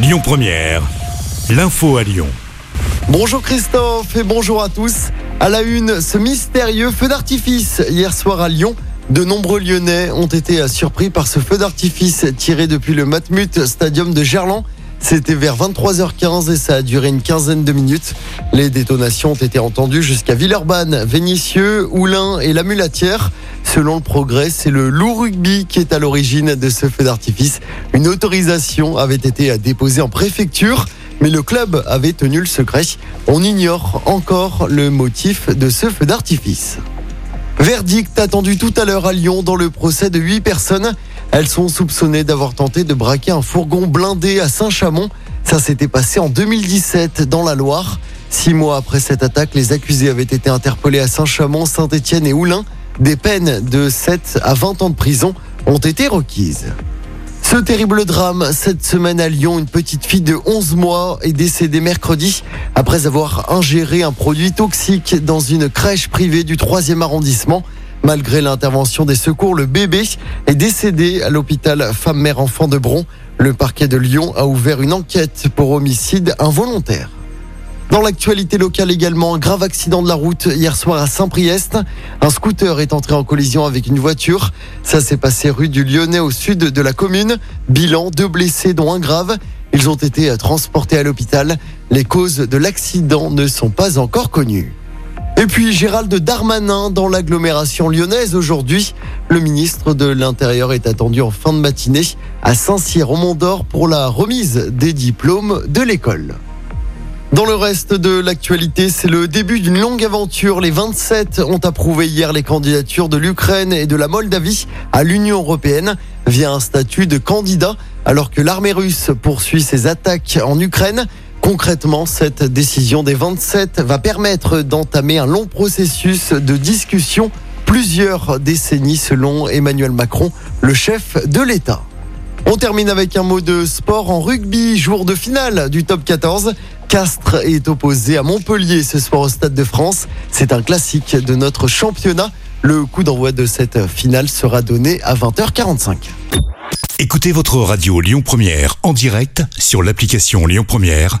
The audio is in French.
Lyon Première, l'info à Lyon. Bonjour Christophe et bonjour à tous. À la une, ce mystérieux feu d'artifice hier soir à Lyon. De nombreux Lyonnais ont été surpris par ce feu d'artifice tiré depuis le Matmut Stadium de Gerland. C'était vers 23h15 et ça a duré une quinzaine de minutes. Les détonations ont été entendues jusqu'à Villeurbanne, Vénissieux, Oulin et la Mulatière. Selon le progrès, c'est le loup rugby qui est à l'origine de ce feu d'artifice. Une autorisation avait été déposée en préfecture, mais le club avait tenu le secret. On ignore encore le motif de ce feu d'artifice. Verdict attendu tout à l'heure à Lyon dans le procès de huit personnes. Elles sont soupçonnées d'avoir tenté de braquer un fourgon blindé à Saint-Chamond. Ça s'était passé en 2017 dans la Loire. Six mois après cette attaque, les accusés avaient été interpellés à Saint-Chamond, Saint-Étienne et Oulin. Des peines de 7 à 20 ans de prison ont été requises. Ce terrible drame, cette semaine à Lyon, une petite fille de 11 mois est décédée mercredi après avoir ingéré un produit toxique dans une crèche privée du 3e arrondissement. Malgré l'intervention des secours, le bébé est décédé à l'hôpital femme-mère-enfant de Bron. Le parquet de Lyon a ouvert une enquête pour homicide involontaire. Dans l'actualité locale également, un grave accident de la route hier soir à Saint-Priest. Un scooter est entré en collision avec une voiture. Ça s'est passé rue du Lyonnais au sud de la commune. Bilan, deux blessés dont un grave. Ils ont été transportés à l'hôpital. Les causes de l'accident ne sont pas encore connues. Et puis Gérald Darmanin dans l'agglomération lyonnaise aujourd'hui. Le ministre de l'Intérieur est attendu en fin de matinée à Saint-Cyr au Mont-d'Or pour la remise des diplômes de l'école. Dans le reste de l'actualité, c'est le début d'une longue aventure. Les 27 ont approuvé hier les candidatures de l'Ukraine et de la Moldavie à l'Union européenne via un statut de candidat, alors que l'armée russe poursuit ses attaques en Ukraine. Concrètement, cette décision des 27 va permettre d'entamer un long processus de discussion, plusieurs décennies selon Emmanuel Macron, le chef de l'État. On termine avec un mot de sport en rugby, jour de finale du top 14. Castres est opposé à Montpellier ce soir au Stade de France. C'est un classique de notre championnat. Le coup d'envoi de cette finale sera donné à 20h45. Écoutez votre radio Lyon Première en direct sur l'application Lyon Première,